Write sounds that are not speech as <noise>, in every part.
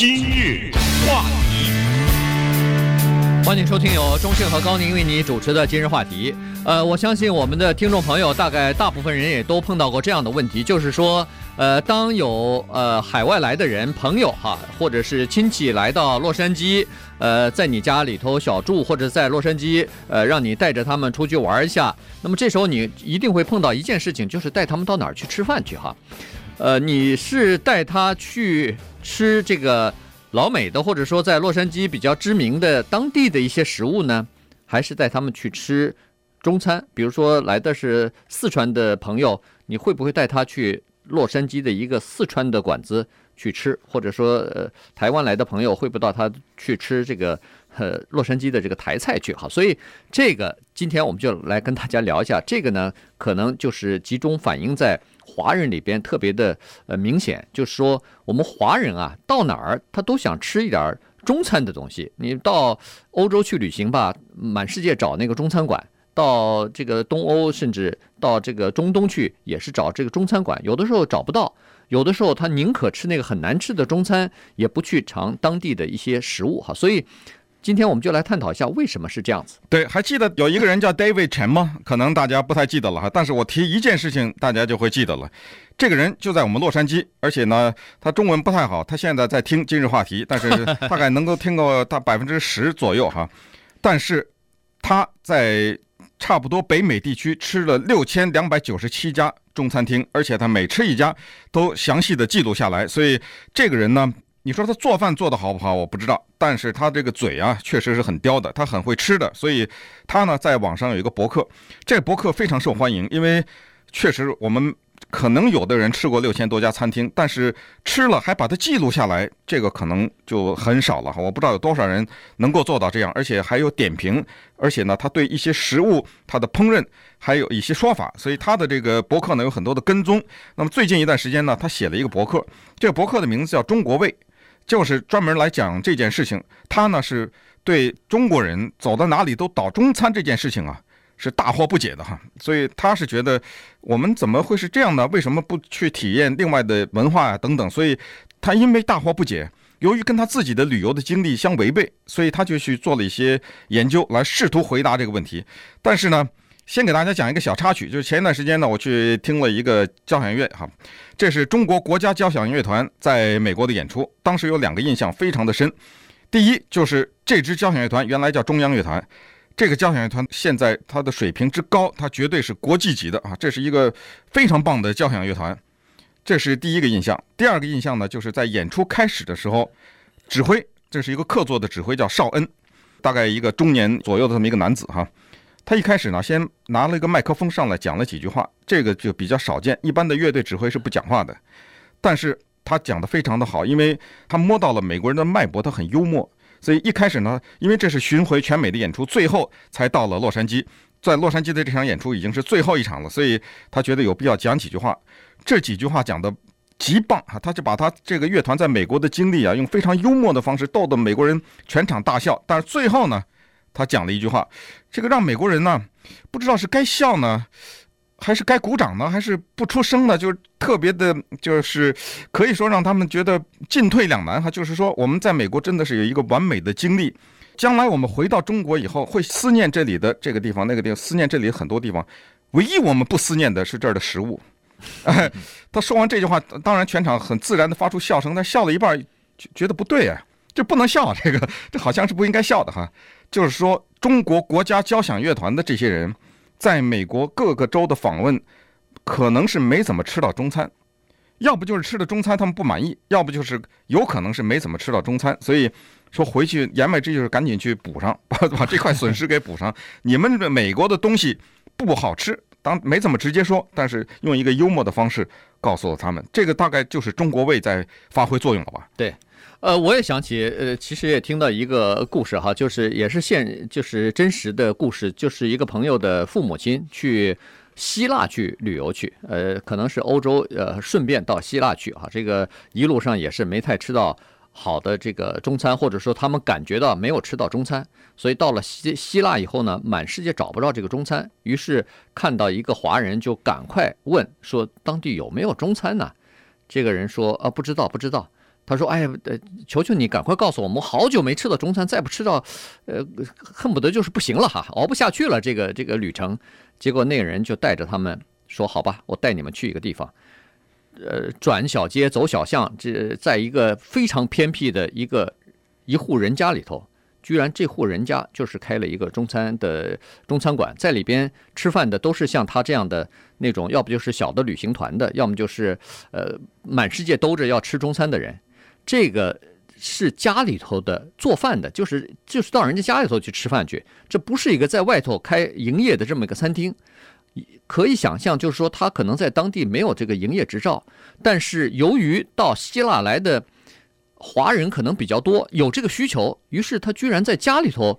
今日话题，欢迎收听由钟迅和高宁为你主持的今日话题。呃，我相信我们的听众朋友大概大部分人也都碰到过这样的问题，就是说，呃，当有呃海外来的人朋友哈，或者是亲戚来到洛杉矶，呃，在你家里头小住，或者在洛杉矶，呃，让你带着他们出去玩一下，那么这时候你一定会碰到一件事情，就是带他们到哪儿去吃饭去哈。呃，你是带他去吃这个老美的，或者说在洛杉矶比较知名的当地的一些食物呢，还是带他们去吃中餐？比如说来的是四川的朋友，你会不会带他去洛杉矶的一个四川的馆子去吃？或者说，呃，台湾来的朋友会不到他去吃这个呃洛杉矶的这个台菜去？好，所以这个今天我们就来跟大家聊一下，这个呢，可能就是集中反映在。华人里边特别的呃明显，就是说我们华人啊，到哪儿他都想吃一点中餐的东西。你到欧洲去旅行吧，满世界找那个中餐馆；到这个东欧，甚至到这个中东去，也是找这个中餐馆。有的时候找不到，有的时候他宁可吃那个很难吃的中餐，也不去尝当地的一些食物哈。所以。今天我们就来探讨一下为什么是这样子。对，还记得有一个人叫 David Chen 吗？可能大家不太记得了哈。但是我提一件事情，大家就会记得了。这个人就在我们洛杉矶，而且呢，他中文不太好。他现在在听今日话题，但是大概能够听够他百分之十左右哈。但是他在差不多北美地区吃了六千两百九十七家中餐厅，而且他每吃一家都详细的记录下来。所以这个人呢。你说他做饭做得好不好？我不知道，但是他这个嘴啊，确实是很刁的，他很会吃的，所以他呢，在网上有一个博客，这博客非常受欢迎，因为确实我们。可能有的人吃过六千多家餐厅，但是吃了还把它记录下来，这个可能就很少了。我不知道有多少人能够做到这样，而且还有点评，而且呢，他对一些食物、他的烹饪还有一些说法，所以他的这个博客呢有很多的跟踪。那么最近一段时间呢，他写了一个博客，这个博客的名字叫“中国胃”，就是专门来讲这件事情。他呢是对中国人走到哪里都倒中餐这件事情啊。是大惑不解的哈，所以他是觉得我们怎么会是这样呢？为什么不去体验另外的文化啊等等？所以他因为大惑不解，由于跟他自己的旅游的经历相违背，所以他就去做了一些研究来试图回答这个问题。但是呢，先给大家讲一个小插曲，就是前一段时间呢，我去听了一个交响乐哈，这是中国国家交响乐团在美国的演出，当时有两个印象非常的深。第一就是这支交响乐团原来叫中央乐团。这个交响乐团现在它的水平之高，它绝对是国际级的啊！这是一个非常棒的交响乐团，这是第一个印象。第二个印象呢，就是在演出开始的时候，指挥这是一个客座的指挥，叫邵恩，大概一个中年左右的这么一个男子哈。他一开始呢，先拿了一个麦克风上来讲了几句话，这个就比较少见，一般的乐队指挥是不讲话的。但是他讲得非常的好，因为他摸到了美国人的脉搏，他很幽默。所以一开始呢，因为这是巡回全美的演出，最后才到了洛杉矶。在洛杉矶的这场演出已经是最后一场了，所以他觉得有必要讲几句话。这几句话讲得极棒啊！他就把他这个乐团在美国的经历啊，用非常幽默的方式逗得美国人全场大笑。但是最后呢，他讲了一句话，这个让美国人呢，不知道是该笑呢。还是该鼓掌呢，还是不出声呢？就是特别的，就是可以说让他们觉得进退两难哈。就是说，我们在美国真的是有一个完美的经历，将来我们回到中国以后，会思念这里的这个地方、那个地方，思念这里很多地方。唯一我们不思念的是这儿的食物。他说完这句话，当然全场很自然的发出笑声，但笑了一半，觉得不对啊，这不能笑，这个这好像是不应该笑的哈。就是说，中国国家交响乐团的这些人。在美国各个州的访问，可能是没怎么吃到中餐，要不就是吃的中餐他们不满意，要不就是有可能是没怎么吃到中餐，所以说回去言外之意就是赶紧去补上，把 <laughs> 把这块损失给补上。你们这美国的东西不好吃，当没怎么直接说，但是用一个幽默的方式告诉了他们，这个大概就是中国胃在发挥作用了吧？对。呃，我也想起，呃，其实也听到一个故事哈，就是也是现，就是真实的故事，就是一个朋友的父母亲去希腊去旅游去，呃，可能是欧洲，呃，顺便到希腊去哈，这个一路上也是没太吃到好的这个中餐，或者说他们感觉到没有吃到中餐，所以到了希希腊以后呢，满世界找不到这个中餐，于是看到一个华人就赶快问说当地有没有中餐呢？这个人说啊，不知道，不知道。他说：“哎呀，呃，求求你赶快告诉我们，我好久没吃到中餐，再不吃到，呃，恨不得就是不行了哈，熬不下去了。这个这个旅程。”结果那个人就带着他们说：“好吧，我带你们去一个地方，呃，转小街，走小巷，这在一个非常偏僻的一个一户人家里头。”居然这户人家就是开了一个中餐的中餐馆，在里边吃饭的都是像他这样的那种，要不就是小的旅行团的，要么就是呃满世界兜着要吃中餐的人。这个是家里头的做饭的，就是就是到人家家里头去吃饭去，这不是一个在外头开营业的这么一个餐厅。可以想象，就是说他可能在当地没有这个营业执照，但是由于到希腊来的。华人可能比较多，有这个需求，于是他居然在家里头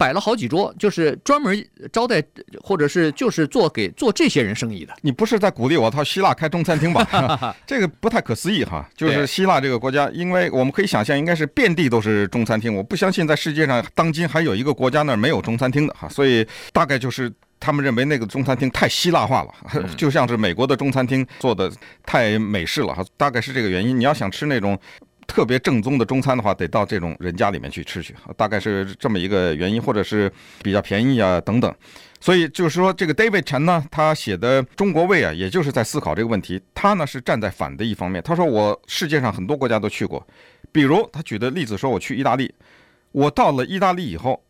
摆了好几桌，就是专门招待，或者是就是做给做这些人生意的。你不是在鼓励我到希腊开中餐厅吧？<laughs> 这个不太可思议哈。就是希腊这个国家，因为我们可以想象，应该是遍地都是中餐厅。我不相信在世界上当今还有一个国家那儿没有中餐厅的哈。所以大概就是他们认为那个中餐厅太希腊化了，<laughs> 就像是美国的中餐厅做的太美式了哈。大概是这个原因。你要想吃那种。特别正宗的中餐的话，得到这种人家里面去吃去，大概是这么一个原因，或者是比较便宜啊等等。所以就是说，这个 David Chen 呢，他写的《中国胃》啊，也就是在思考这个问题。他呢是站在反的一方面，他说我世界上很多国家都去过，比如他举的例子说，我去意大利，我到了意大利以后，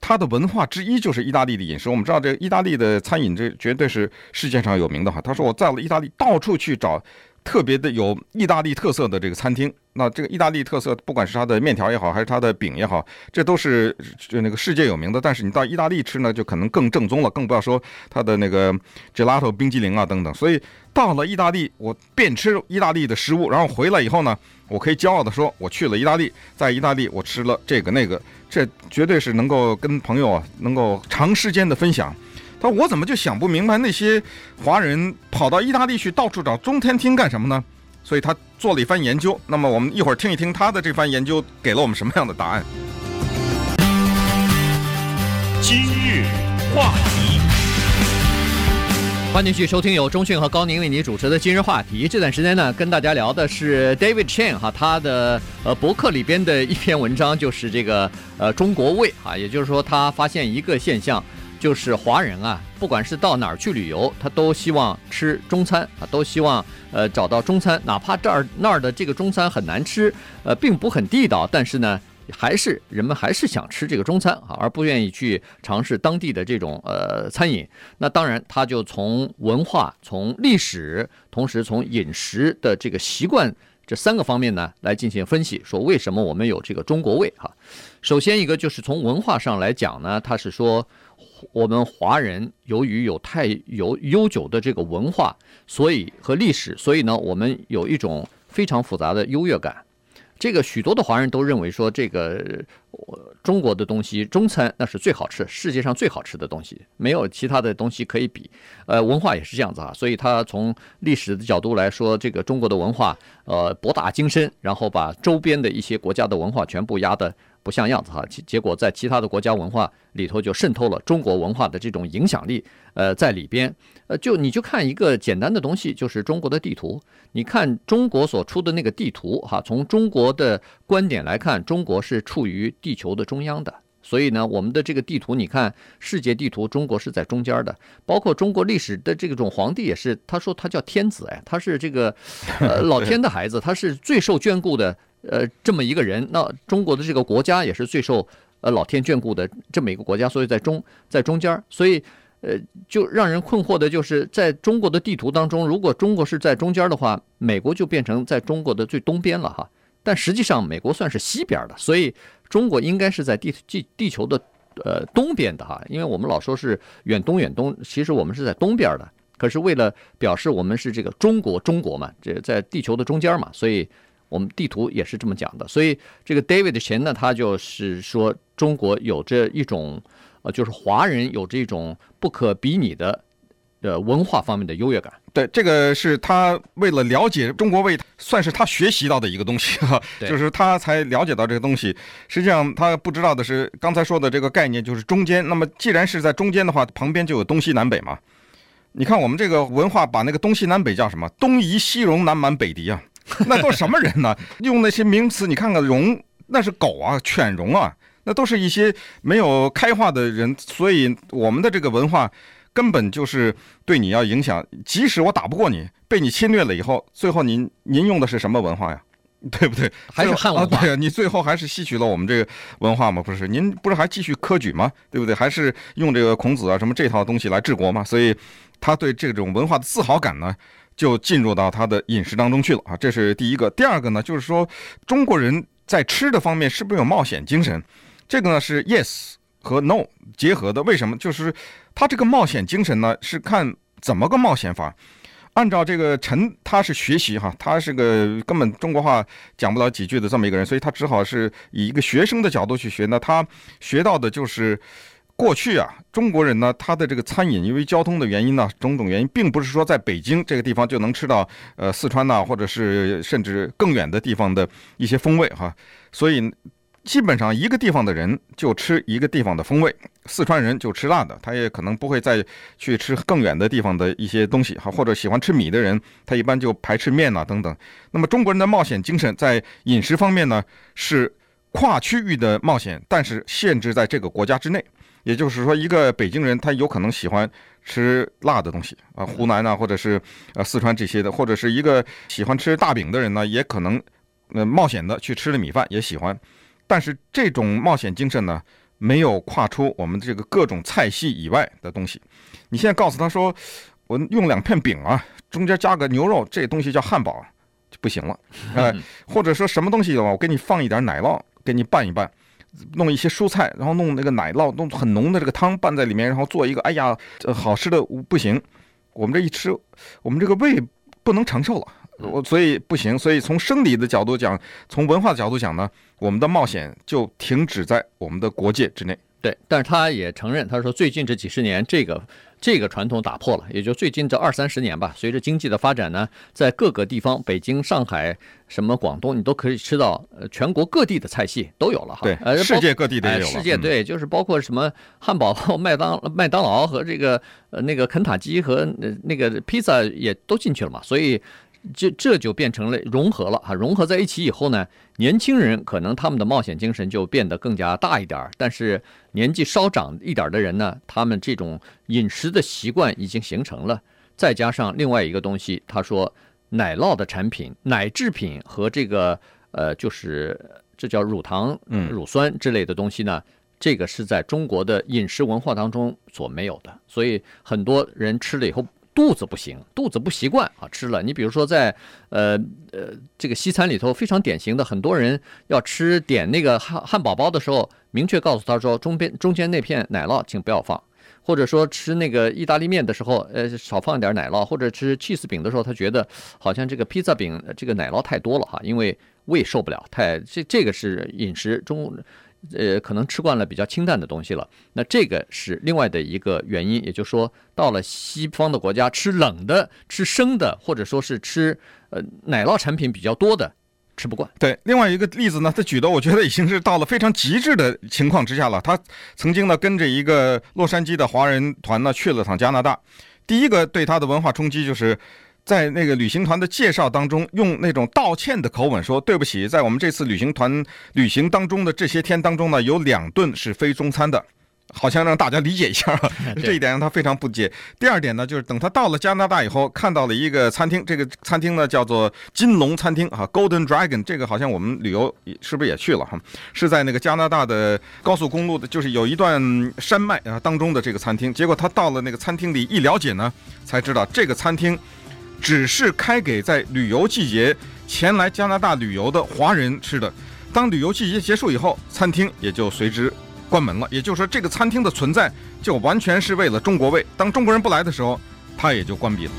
他的文化之一就是意大利的饮食。我们知道这意大利的餐饮，这绝对是世界上有名的哈。他说我在了意大利，到处去找。特别的有意大利特色的这个餐厅，那这个意大利特色，不管是它的面条也好，还是它的饼也好，这都是就那个世界有名的。但是你到意大利吃呢，就可能更正宗了，更不要说它的那个 gelato 冰激凌啊等等。所以到了意大利，我便吃意大利的食物，然后回来以后呢，我可以骄傲地说，我去了意大利，在意大利我吃了这个那个，这绝对是能够跟朋友啊能够长时间的分享。他说：“我怎么就想不明白那些华人跑到意大利去到处找中餐厅干什么呢？”所以他做了一番研究。那么我们一会儿听一听他的这番研究给了我们什么样的答案。今日话题，欢迎继续收听由中讯和高宁为您主持的今日话题。这段时间呢，跟大家聊的是 David Chen 哈，他的呃博客里边的一篇文章，就是这个呃中国胃啊，也就是说他发现一个现象。就是华人啊，不管是到哪儿去旅游，他都希望吃中餐啊，都希望呃找到中餐，哪怕这儿那儿的这个中餐很难吃，呃，并不很地道，但是呢，还是人们还是想吃这个中餐啊，而不愿意去尝试当地的这种呃餐饮。那当然，他就从文化、从历史，同时从饮食的这个习惯这三个方面呢来进行分析，说为什么我们有这个中国味哈。首先一个就是从文化上来讲呢，他是说。我们华人由于有太有悠久的这个文化，所以和历史，所以呢，我们有一种非常复杂的优越感。这个许多的华人都认为说，这个中国的东西，中餐那是最好吃，世界上最好吃的东西，没有其他的东西可以比。呃，文化也是这样子啊，所以他从历史的角度来说，这个中国的文化，呃，博大精深，然后把周边的一些国家的文化全部压得。不像样子哈，结结果在其他的国家文化里头就渗透了中国文化的这种影响力，呃，在里边，呃，就你就看一个简单的东西，就是中国的地图。你看中国所出的那个地图哈，从中国的观点来看，中国是处于地球的中央的。所以呢，我们的这个地图，你看世界地图，中国是在中间的。包括中国历史的这种皇帝也是，他说他叫天子哎，他是这个呃 <laughs> 老天的孩子，他是最受眷顾的。呃，这么一个人，那中国的这个国家也是最受呃老天眷顾的这么一个国家，所以在中在中间，所以呃就让人困惑的就是，在中国的地图当中，如果中国是在中间的话，美国就变成在中国的最东边了哈。但实际上，美国算是西边的，所以中国应该是在地地地球的呃东边的哈。因为我们老说是远东远东，其实我们是在东边的。可是为了表示我们是这个中国中国嘛，这在地球的中间嘛，所以。我们地图也是这么讲的，所以这个 David Chen 呢，他就是说中国有着一种，呃，就是华人有这种不可比拟的，呃，文化方面的优越感。对，这个是他为了了解中国为，算是他学习到的一个东西 <laughs> 哈，就是他才了解到这个东西。实际上他不知道的是，刚才说的这个概念就是中间。那么既然是在中间的话，旁边就有东西南北嘛。你看我们这个文化把那个东西南北叫什么？东夷西戎南蛮北狄啊。<laughs> 那都什么人呢？用那些名词，你看看戎，那是狗啊，犬戎啊，那都是一些没有开化的人。所以我们的这个文化根本就是对你要影响。即使我打不过你，被你侵略了以后，最后您您用的是什么文化呀？<laughs> 对不对？还是汉文化？啊、对啊，你最后还是吸取了我们这个文化吗？不是，您不是还继续科举吗？对不对？还是用这个孔子啊什么这套东西来治国嘛？所以他对这种文化的自豪感呢，就进入到他的饮食当中去了啊。这是第一个。第二个呢，就是说中国人在吃的方面是不是有冒险精神？这个呢是 yes 和 no 结合的。为什么？就是他这个冒险精神呢，是看怎么个冒险法。按照这个陈，他是学习哈，他是个根本中国话讲不了几句的这么一个人，所以他只好是以一个学生的角度去学。那他学到的就是过去啊，中国人呢，他的这个餐饮，因为交通的原因呢，种种原因，并不是说在北京这个地方就能吃到呃四川呐，或者是甚至更远的地方的一些风味哈，所以。基本上一个地方的人就吃一个地方的风味，四川人就吃辣的，他也可能不会再去吃更远的地方的一些东西哈，或者喜欢吃米的人，他一般就排斥面呐等等。那么中国人的冒险精神在饮食方面呢，是跨区域的冒险，但是限制在这个国家之内。也就是说，一个北京人他有可能喜欢吃辣的东西啊，湖南啊，或者是呃四川这些的，或者是一个喜欢吃大饼的人呢，也可能呃冒险的去吃了米饭也喜欢。但是这种冒险精神呢，没有跨出我们这个各种菜系以外的东西。你现在告诉他说，我用两片饼啊，中间加个牛肉，这东西叫汉堡，就不行了。呃，或者说什么东西的话，我给你放一点奶酪，给你拌一拌，弄一些蔬菜，然后弄那个奶酪，弄很浓的这个汤拌在里面，然后做一个，哎呀，好吃的不行。我们这一吃，我们这个胃不能承受了。我所以不行，所以从生理的角度讲，从文化的角度讲呢，我们的冒险就停止在我们的国界之内。对，但是他也承认，他说最近这几十年，这个这个传统打破了，也就最近这二三十年吧。随着经济的发展呢，在各个地方，北京、上海、什么广东，你都可以吃到，呃，全国各地的菜系都有了哈。对，呃，世界各地都有了。世界对，就是包括什么汉堡、麦当麦当劳和这个呃那个肯塔基和那个披萨也都进去了嘛，所以。这这就变成了融合了哈，融合在一起以后呢，年轻人可能他们的冒险精神就变得更加大一点，但是年纪稍长一点的人呢，他们这种饮食的习惯已经形成了，再加上另外一个东西，他说奶酪的产品、奶制品和这个呃，就是这叫乳糖、乳酸之类的东西呢，这个是在中国的饮食文化当中所没有的，所以很多人吃了以后。肚子不行，肚子不习惯啊，吃了。你比如说在，呃呃，这个西餐里头非常典型的，很多人要吃点那个汉汉堡包的时候，明确告诉他说，中边中间那片奶酪请不要放，或者说吃那个意大利面的时候，呃，少放一点奶酪，或者吃 cheese 饼的时候，他觉得好像这个披萨饼这个奶酪太多了哈，因为胃受不了，太这这个是饮食中。呃，可能吃惯了比较清淡的东西了，那这个是另外的一个原因，也就是说，到了西方的国家，吃冷的、吃生的，或者说是吃呃奶酪产品比较多的，吃不惯。对，另外一个例子呢，他举的我觉得已经是到了非常极致的情况之下了。他曾经呢跟着一个洛杉矶的华人团呢去了趟加拿大，第一个对他的文化冲击就是。在那个旅行团的介绍当中，用那种道歉的口吻说：“对不起，在我们这次旅行团旅行当中的这些天当中呢，有两顿是非中餐的，好像让大家理解一下。<laughs> 这一点让他非常不解。第二点呢，就是等他到了加拿大以后，看到了一个餐厅，这个餐厅呢叫做金龙餐厅啊，Golden Dragon。这个好像我们旅游是不是也去了哈？是在那个加拿大的高速公路的，就是有一段山脉啊当中的这个餐厅。结果他到了那个餐厅里一了解呢，才知道这个餐厅。”只是开给在旅游季节前来加拿大旅游的华人吃的。当旅游季节结束以后，餐厅也就随之关门了。也就是说，这个餐厅的存在就完全是为了中国味。当中国人不来的时候，它也就关闭了。